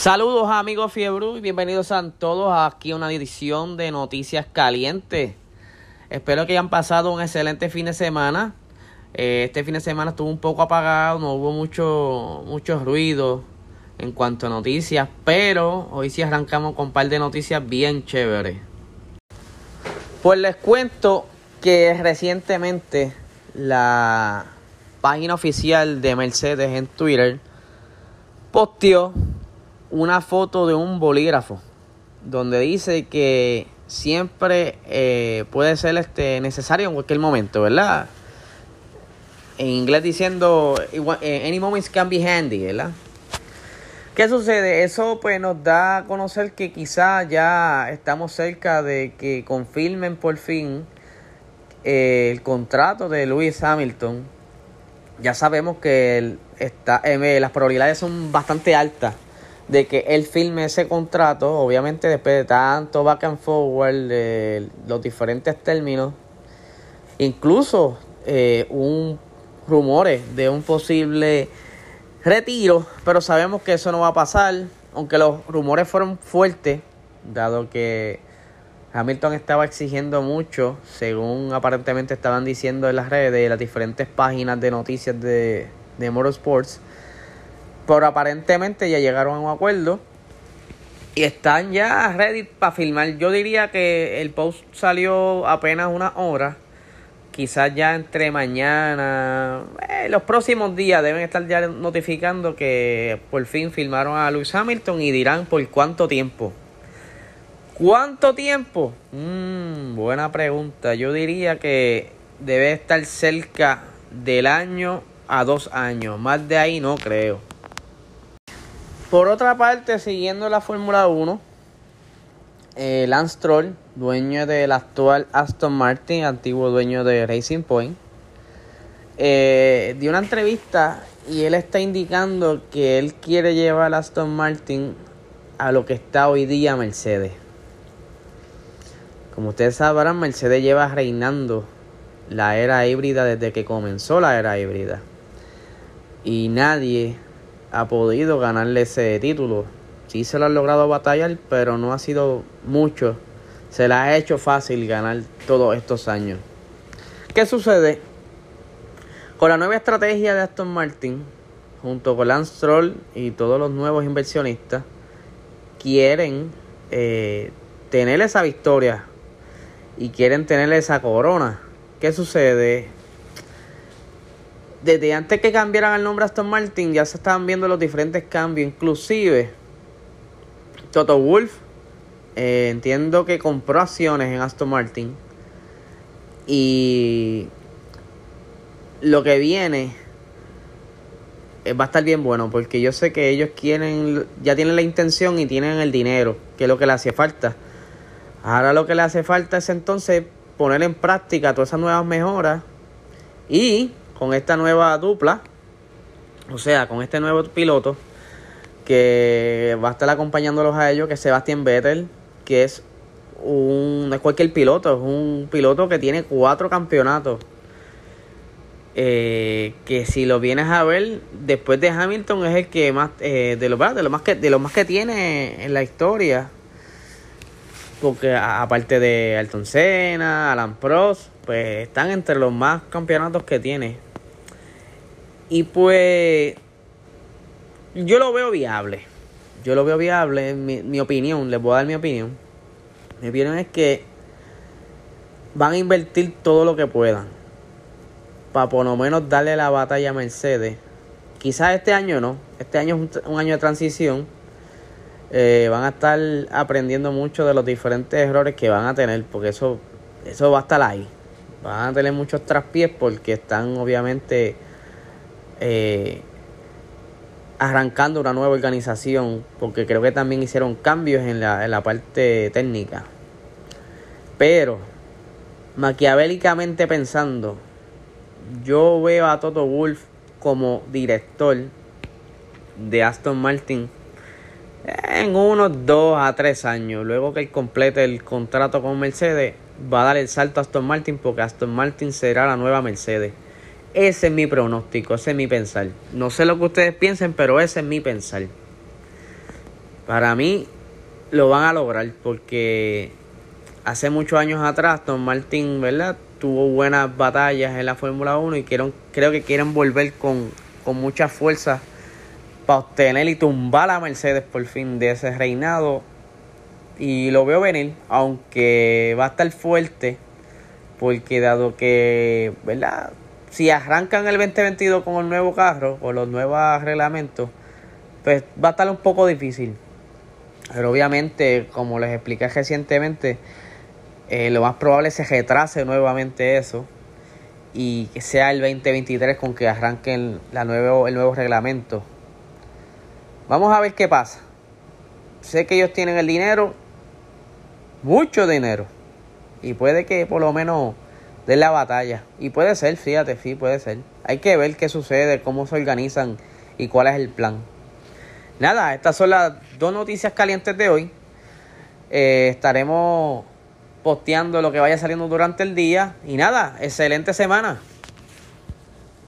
Saludos amigos Fiebru y bienvenidos a todos aquí a una edición de Noticias Calientes. Espero que hayan pasado un excelente fin de semana. Eh, este fin de semana estuvo un poco apagado, no hubo mucho, ruido en cuanto a noticias, pero hoy sí arrancamos con un par de noticias bien chéveres. Pues les cuento que recientemente la página oficial de Mercedes en Twitter posteó una foto de un bolígrafo donde dice que siempre eh, puede ser este necesario en cualquier momento, ¿verdad? En inglés diciendo eh, any moments can be handy, ¿verdad? ¿Qué sucede? Eso pues nos da a conocer que quizá ya estamos cerca de que confirmen por fin eh, el contrato de Lewis Hamilton. Ya sabemos que está, las probabilidades son bastante altas de que él firme ese contrato, obviamente después de tanto back and forward, de los diferentes términos, incluso eh, un rumores de un posible retiro, pero sabemos que eso no va a pasar, aunque los rumores fueron fuertes, dado que Hamilton estaba exigiendo mucho, según aparentemente estaban diciendo en las redes, de las diferentes páginas de noticias de, de Motorsports pero aparentemente ya llegaron a un acuerdo y están ya ready para filmar. Yo diría que el post salió apenas una hora. Quizás ya entre mañana, eh, los próximos días deben estar ya notificando que por fin filmaron a Lewis Hamilton y dirán por cuánto tiempo. ¿Cuánto tiempo? Mm, buena pregunta. Yo diría que debe estar cerca del año a dos años. Más de ahí no creo. Por otra parte, siguiendo la Fórmula 1, eh, Lance Stroll, dueño del actual Aston Martin, antiguo dueño de Racing Point, eh, dio una entrevista y él está indicando que él quiere llevar a Aston Martin a lo que está hoy día Mercedes. Como ustedes sabrán, Mercedes lleva reinando la era híbrida desde que comenzó la era híbrida. Y nadie ha podido ganarle ese título. Sí se lo han logrado batallar, pero no ha sido mucho. Se le ha hecho fácil ganar todos estos años. ¿Qué sucede? Con la nueva estrategia de Aston Martin, junto con Lance Stroll y todos los nuevos inversionistas, quieren eh, tener esa victoria y quieren tener esa corona. ¿Qué sucede? Desde antes que cambiaran el nombre Aston Martin ya se estaban viendo los diferentes cambios, inclusive Toto Wolf eh, entiendo que compró acciones en Aston Martin. Y lo que viene eh, va a estar bien bueno porque yo sé que ellos quieren ya tienen la intención y tienen el dinero que es lo que le hace falta. Ahora lo que le hace falta es entonces poner en práctica todas esas nuevas mejoras y con esta nueva dupla, o sea, con este nuevo piloto que va a estar acompañándolos a ellos, que es Sebastián Vettel, que es un, no es cualquier piloto, es un piloto que tiene cuatro campeonatos. Eh, que si lo vienes a ver después de Hamilton es el que más eh, de lo de lo más que de lo más que tiene en la historia. Porque aparte de Alton Senna, Alan Prost, pues están entre los más campeonatos que tiene y pues yo lo veo viable. Yo lo veo viable, mi, mi opinión, les voy a dar mi opinión. Mi opinión es que van a invertir todo lo que puedan para por lo menos darle la batalla a Mercedes. Quizás este año no, este año es un, año de transición. Eh, van a estar aprendiendo mucho de los diferentes errores que van a tener, porque eso, eso va a estar ahí. Van a tener muchos traspiés porque están obviamente eh, arrancando una nueva organización, porque creo que también hicieron cambios en la, en la parte técnica. Pero, maquiavélicamente pensando, yo veo a Toto Wolf como director de Aston Martin en unos 2 a 3 años. Luego que él complete el contrato con Mercedes, va a dar el salto a Aston Martin porque Aston Martin será la nueva Mercedes. Ese es mi pronóstico, ese es mi pensar. No sé lo que ustedes piensen, pero ese es mi pensar. Para mí lo van a lograr porque hace muchos años atrás Don Martin, ¿verdad? Tuvo buenas batallas en la Fórmula 1 y quiero, creo que quieren volver con, con mucha fuerza para obtener y tumbar a Mercedes por fin de ese reinado. Y lo veo venir, aunque va a estar fuerte, porque dado que, ¿verdad? Si arrancan el 2022 con el nuevo carro o los nuevos reglamentos, pues va a estar un poco difícil. Pero obviamente, como les expliqué recientemente, eh, lo más probable es que se retrase nuevamente eso y que sea el 2023 con que arranquen la nuevo, el nuevo reglamento. Vamos a ver qué pasa. Sé que ellos tienen el dinero, mucho dinero, y puede que por lo menos den la batalla. Y puede ser, fíjate, sí, puede ser. Hay que ver qué sucede, cómo se organizan y cuál es el plan. Nada, estas son las dos noticias calientes de hoy. Eh, estaremos posteando lo que vaya saliendo durante el día. Y nada, excelente semana.